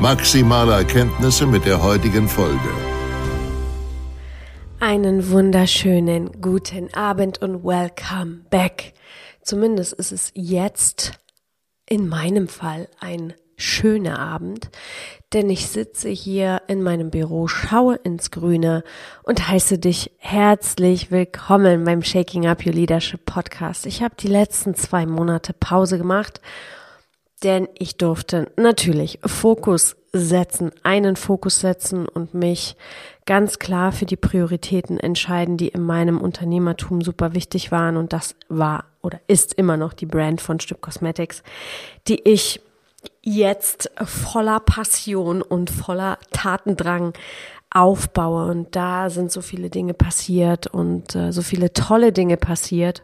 maximale Erkenntnisse mit der heutigen Folge. Einen wunderschönen guten Abend und welcome back. Zumindest ist es jetzt in meinem Fall ein schöner Abend, denn ich sitze hier in meinem Büro, schaue ins Grüne und heiße dich herzlich willkommen beim Shaking Up Your Leadership Podcast. Ich habe die letzten zwei Monate Pause gemacht, denn ich durfte natürlich Fokus setzen, einen Fokus setzen und mich ganz klar für die Prioritäten entscheiden, die in meinem Unternehmertum super wichtig waren und das war oder ist immer noch die Brand von Stück Cosmetics, die ich jetzt voller Passion und voller Tatendrang aufbaue. Und da sind so viele Dinge passiert und äh, so viele tolle Dinge passiert,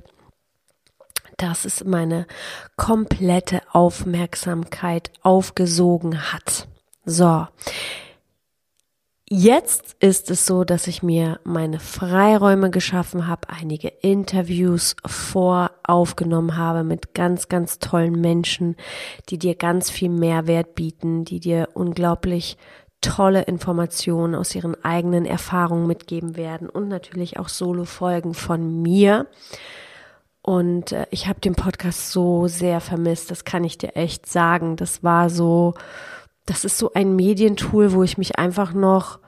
dass es meine komplette Aufmerksamkeit aufgesogen hat. So, Jetzt ist es so, dass ich mir meine Freiräume geschaffen habe, einige Interviews voraufgenommen habe mit ganz, ganz tollen Menschen, die dir ganz viel Mehrwert bieten, die dir unglaublich tolle Informationen aus ihren eigenen Erfahrungen mitgeben werden und natürlich auch Solo-Folgen von mir. Und äh, ich habe den Podcast so sehr vermisst, das kann ich dir echt sagen. Das war so, das ist so ein Medientool, wo ich mich einfach noch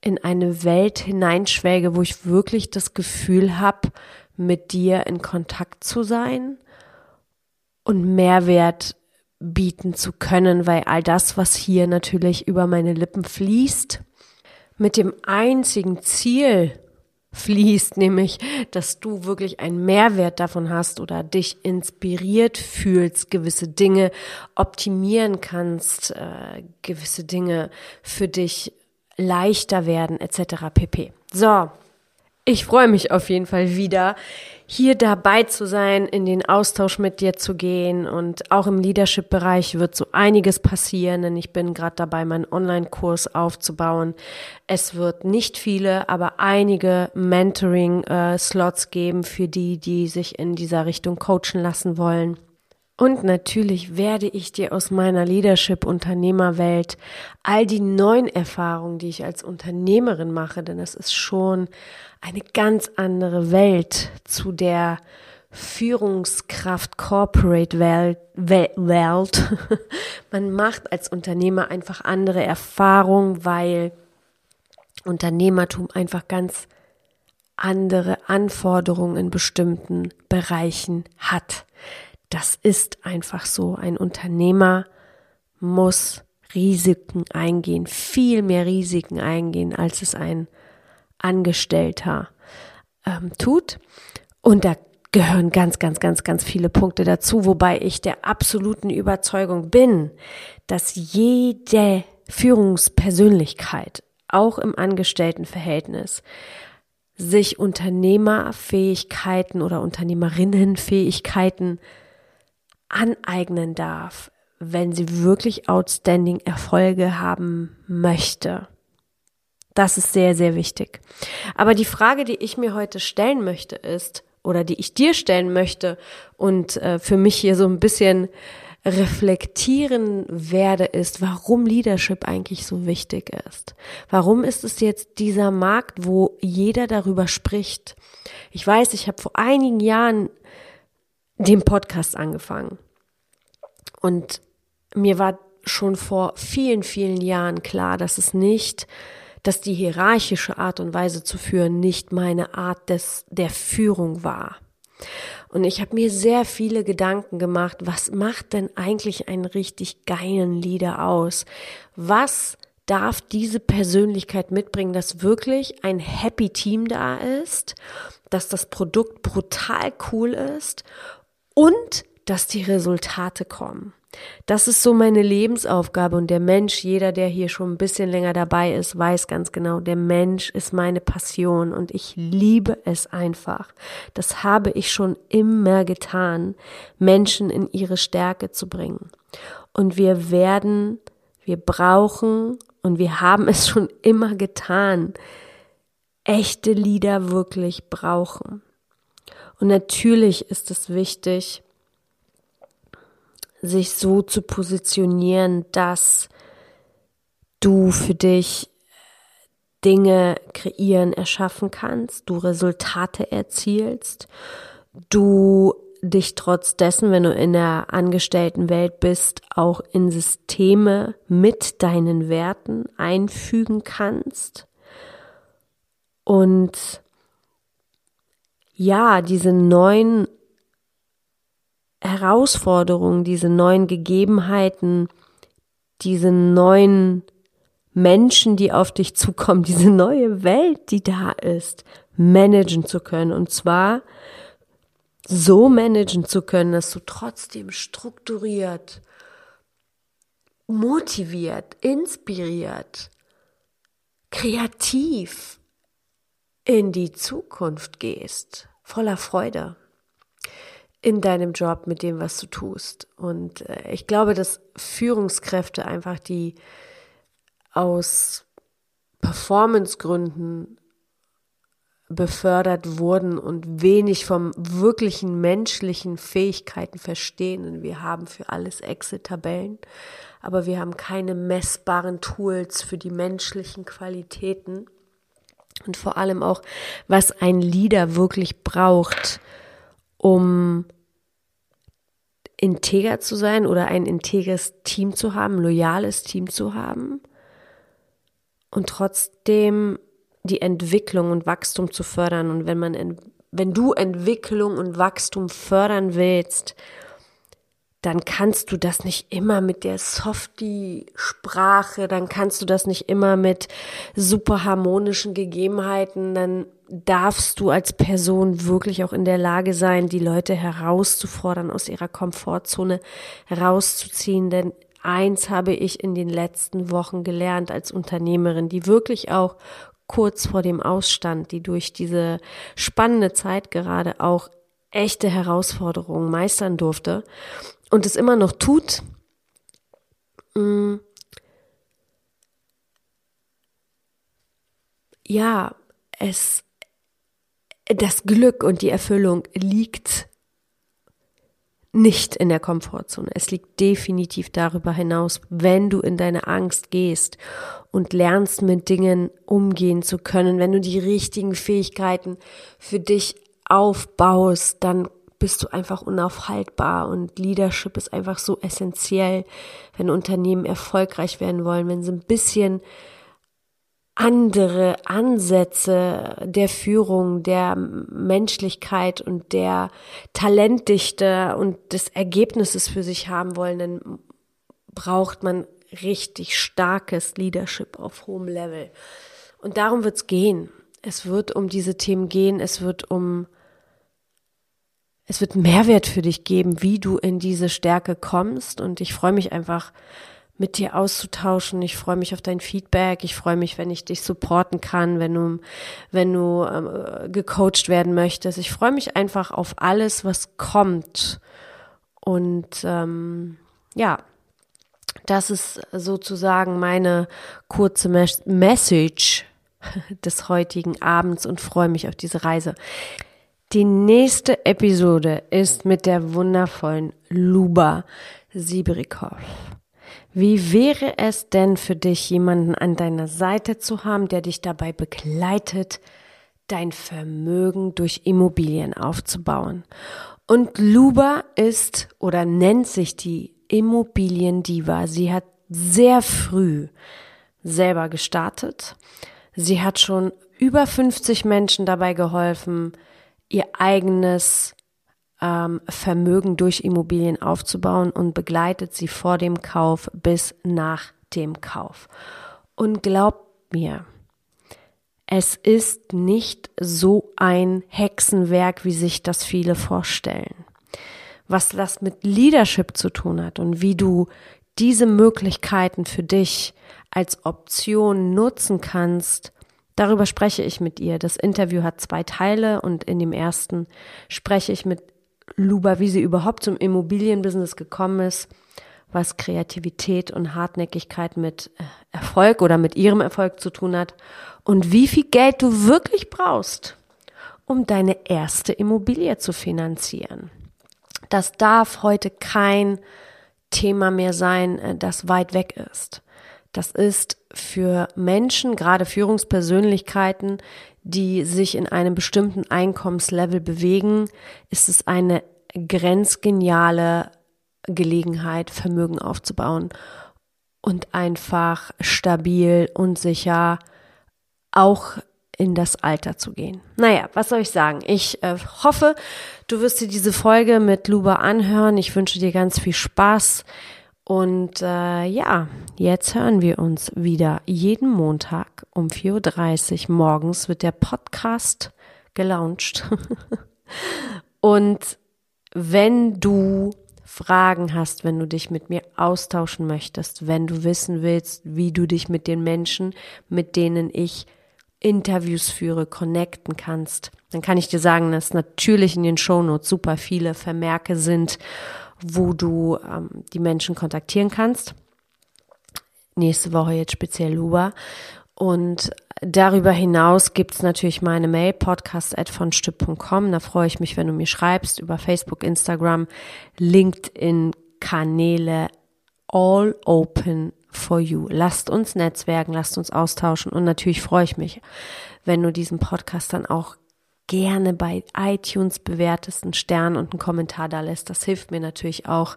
in eine Welt hineinschwelge, wo ich wirklich das Gefühl habe, mit dir in Kontakt zu sein und Mehrwert bieten zu können, weil all das, was hier natürlich über meine Lippen fließt, mit dem einzigen Ziel fließt, nämlich, dass du wirklich einen Mehrwert davon hast oder dich inspiriert fühlst, gewisse Dinge optimieren kannst, äh, gewisse Dinge für dich leichter werden etc. pp. So, ich freue mich auf jeden Fall wieder, hier dabei zu sein, in den Austausch mit dir zu gehen und auch im Leadership-Bereich wird so einiges passieren, denn ich bin gerade dabei, meinen Online-Kurs aufzubauen. Es wird nicht viele, aber einige Mentoring-Slots geben für die, die sich in dieser Richtung coachen lassen wollen. Und natürlich werde ich dir aus meiner Leadership-Unternehmerwelt all die neuen Erfahrungen, die ich als Unternehmerin mache, denn es ist schon eine ganz andere Welt zu der Führungskraft Corporate Welt. Man macht als Unternehmer einfach andere Erfahrungen, weil Unternehmertum einfach ganz andere Anforderungen in bestimmten Bereichen hat. Das ist einfach so. Ein Unternehmer muss Risiken eingehen, viel mehr Risiken eingehen, als es ein Angestellter ähm, tut. Und da gehören ganz, ganz, ganz, ganz viele Punkte dazu, wobei ich der absoluten Überzeugung bin, dass jede Führungspersönlichkeit, auch im Angestelltenverhältnis, sich Unternehmerfähigkeiten oder Unternehmerinnenfähigkeiten aneignen darf, wenn sie wirklich outstanding Erfolge haben möchte. Das ist sehr, sehr wichtig. Aber die Frage, die ich mir heute stellen möchte, ist, oder die ich dir stellen möchte und äh, für mich hier so ein bisschen reflektieren werde, ist, warum Leadership eigentlich so wichtig ist. Warum ist es jetzt dieser Markt, wo jeder darüber spricht? Ich weiß, ich habe vor einigen Jahren den Podcast angefangen. Und mir war schon vor vielen, vielen Jahren klar, dass es nicht dass die hierarchische Art und Weise zu führen nicht meine Art des, der Führung war. Und ich habe mir sehr viele Gedanken gemacht, was macht denn eigentlich einen richtig geilen Leader aus? Was darf diese Persönlichkeit mitbringen, dass wirklich ein Happy Team da ist, dass das Produkt brutal cool ist und dass die Resultate kommen. Das ist so meine Lebensaufgabe und der Mensch, jeder, der hier schon ein bisschen länger dabei ist, weiß ganz genau, der Mensch ist meine Passion und ich liebe es einfach. Das habe ich schon immer getan, Menschen in ihre Stärke zu bringen. Und wir werden, wir brauchen und wir haben es schon immer getan, echte Lieder wirklich brauchen. Und natürlich ist es wichtig, sich so zu positionieren, dass du für dich Dinge kreieren, erschaffen kannst, du Resultate erzielst, du dich trotz dessen, wenn du in der Angestelltenwelt bist, auch in Systeme mit deinen Werten einfügen kannst. Und ja, diese neuen Herausforderungen, diese neuen Gegebenheiten, diese neuen Menschen, die auf dich zukommen, diese neue Welt, die da ist, managen zu können. Und zwar so managen zu können, dass du trotzdem strukturiert, motiviert, inspiriert, kreativ in die Zukunft gehst, voller Freude in deinem Job mit dem, was du tust. Und äh, ich glaube, dass Führungskräfte einfach, die aus Performancegründen befördert wurden und wenig vom wirklichen menschlichen Fähigkeiten verstehen. Und wir haben für alles Exit-Tabellen, aber wir haben keine messbaren Tools für die menschlichen Qualitäten und vor allem auch, was ein Leader wirklich braucht, um integer zu sein oder ein integres Team zu haben, loyales Team zu haben und trotzdem die Entwicklung und Wachstum zu fördern. Und wenn man, wenn du Entwicklung und Wachstum fördern willst, dann kannst du das nicht immer mit der Softie-Sprache, dann kannst du das nicht immer mit super harmonischen Gegebenheiten, dann darfst du als Person wirklich auch in der Lage sein, die Leute herauszufordern, aus ihrer Komfortzone herauszuziehen, denn eins habe ich in den letzten Wochen gelernt als Unternehmerin, die wirklich auch kurz vor dem Ausstand, die durch diese spannende Zeit gerade auch echte Herausforderungen meistern durfte und es immer noch tut, mm, ja, es, das Glück und die Erfüllung liegt nicht in der Komfortzone. Es liegt definitiv darüber hinaus, wenn du in deine Angst gehst und lernst mit Dingen umgehen zu können, wenn du die richtigen Fähigkeiten für dich aufbaust, dann bist du einfach unaufhaltbar und Leadership ist einfach so essentiell, wenn Unternehmen erfolgreich werden wollen, wenn sie ein bisschen andere Ansätze der Führung, der Menschlichkeit und der Talentdichte und des Ergebnisses für sich haben wollen, dann braucht man richtig starkes Leadership auf hohem Level. Und darum wird es gehen. Es wird um diese Themen gehen, es wird um es wird Mehrwert für dich geben, wie du in diese Stärke kommst. Und ich freue mich einfach, mit dir auszutauschen. Ich freue mich auf dein Feedback. Ich freue mich, wenn ich dich supporten kann, wenn du, wenn du ähm, gecoacht werden möchtest. Ich freue mich einfach auf alles, was kommt. Und ähm, ja, das ist sozusagen meine kurze Mes Message des heutigen Abends und freue mich auf diese Reise. Die nächste Episode ist mit der wundervollen Luba Siebrikow. Wie wäre es denn für dich, jemanden an deiner Seite zu haben, der dich dabei begleitet, dein Vermögen durch Immobilien aufzubauen? Und Luba ist oder nennt sich die Immobiliendiva. Sie hat sehr früh selber gestartet, Sie hat schon über 50 Menschen dabei geholfen, ihr eigenes ähm, Vermögen durch Immobilien aufzubauen und begleitet sie vor dem Kauf bis nach dem Kauf. Und glaubt mir, es ist nicht so ein Hexenwerk, wie sich das viele vorstellen. Was das mit Leadership zu tun hat und wie du diese Möglichkeiten für dich als Option nutzen kannst, darüber spreche ich mit ihr. Das Interview hat zwei Teile und in dem ersten spreche ich mit Luba, wie sie überhaupt zum Immobilienbusiness gekommen ist, was Kreativität und Hartnäckigkeit mit äh, Erfolg oder mit ihrem Erfolg zu tun hat und wie viel Geld du wirklich brauchst, um deine erste Immobilie zu finanzieren. Das darf heute kein Thema mehr sein, äh, das weit weg ist. Das ist für Menschen, gerade Führungspersönlichkeiten, die sich in einem bestimmten Einkommenslevel bewegen, ist es eine grenzgeniale Gelegenheit, Vermögen aufzubauen und einfach stabil und sicher auch in das Alter zu gehen. Naja, was soll ich sagen? Ich äh, hoffe, du wirst dir diese Folge mit Luba anhören. Ich wünsche dir ganz viel Spaß. Und äh, ja, jetzt hören wir uns wieder jeden Montag um 4.30 Uhr morgens wird der Podcast gelauncht. Und wenn du Fragen hast, wenn du dich mit mir austauschen möchtest, wenn du wissen willst, wie du dich mit den Menschen, mit denen ich Interviews führe, connecten kannst, dann kann ich dir sagen, dass natürlich in den Shownotes super viele Vermerke sind wo du ähm, die Menschen kontaktieren kannst. Nächste Woche jetzt speziell Luba. Und darüber hinaus gibt's natürlich meine Mail, podcast.vonstück.com. Da freue ich mich, wenn du mir schreibst über Facebook, Instagram, LinkedIn, Kanäle, all open for you. Lasst uns netzwerken, lasst uns austauschen und natürlich freue ich mich, wenn du diesen Podcast dann auch gerne bei iTunes bewertest, einen Stern und einen Kommentar da lässt. Das hilft mir natürlich auch,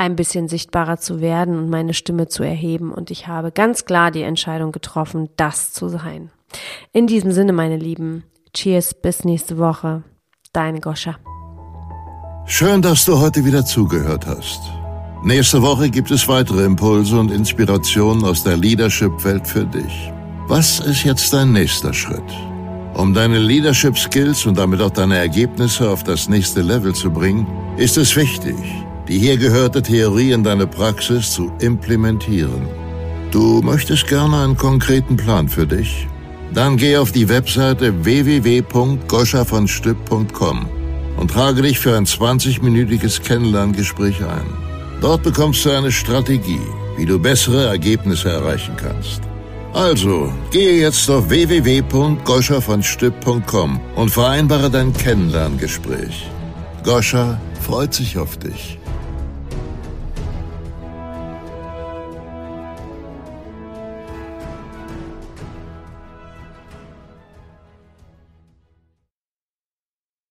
ein bisschen sichtbarer zu werden und meine Stimme zu erheben. Und ich habe ganz klar die Entscheidung getroffen, das zu sein. In diesem Sinne, meine Lieben, cheers, bis nächste Woche. Deine Goscha. Schön, dass du heute wieder zugehört hast. Nächste Woche gibt es weitere Impulse und Inspirationen aus der Leadership-Welt für dich. Was ist jetzt dein nächster Schritt? Um deine Leadership Skills und damit auch deine Ergebnisse auf das nächste Level zu bringen, ist es wichtig, die hier gehörte Theorie in deine Praxis zu implementieren. Du möchtest gerne einen konkreten Plan für dich? Dann geh auf die Webseite www.goschavonstück.com und trage dich für ein 20-minütiges Kennenlerngespräch ein. Dort bekommst du eine Strategie, wie du bessere Ergebnisse erreichen kannst. Also, gehe jetzt auf www.goscha-von-stipp.com und vereinbare dein Kennenlerngespräch. Goscha freut sich auf dich.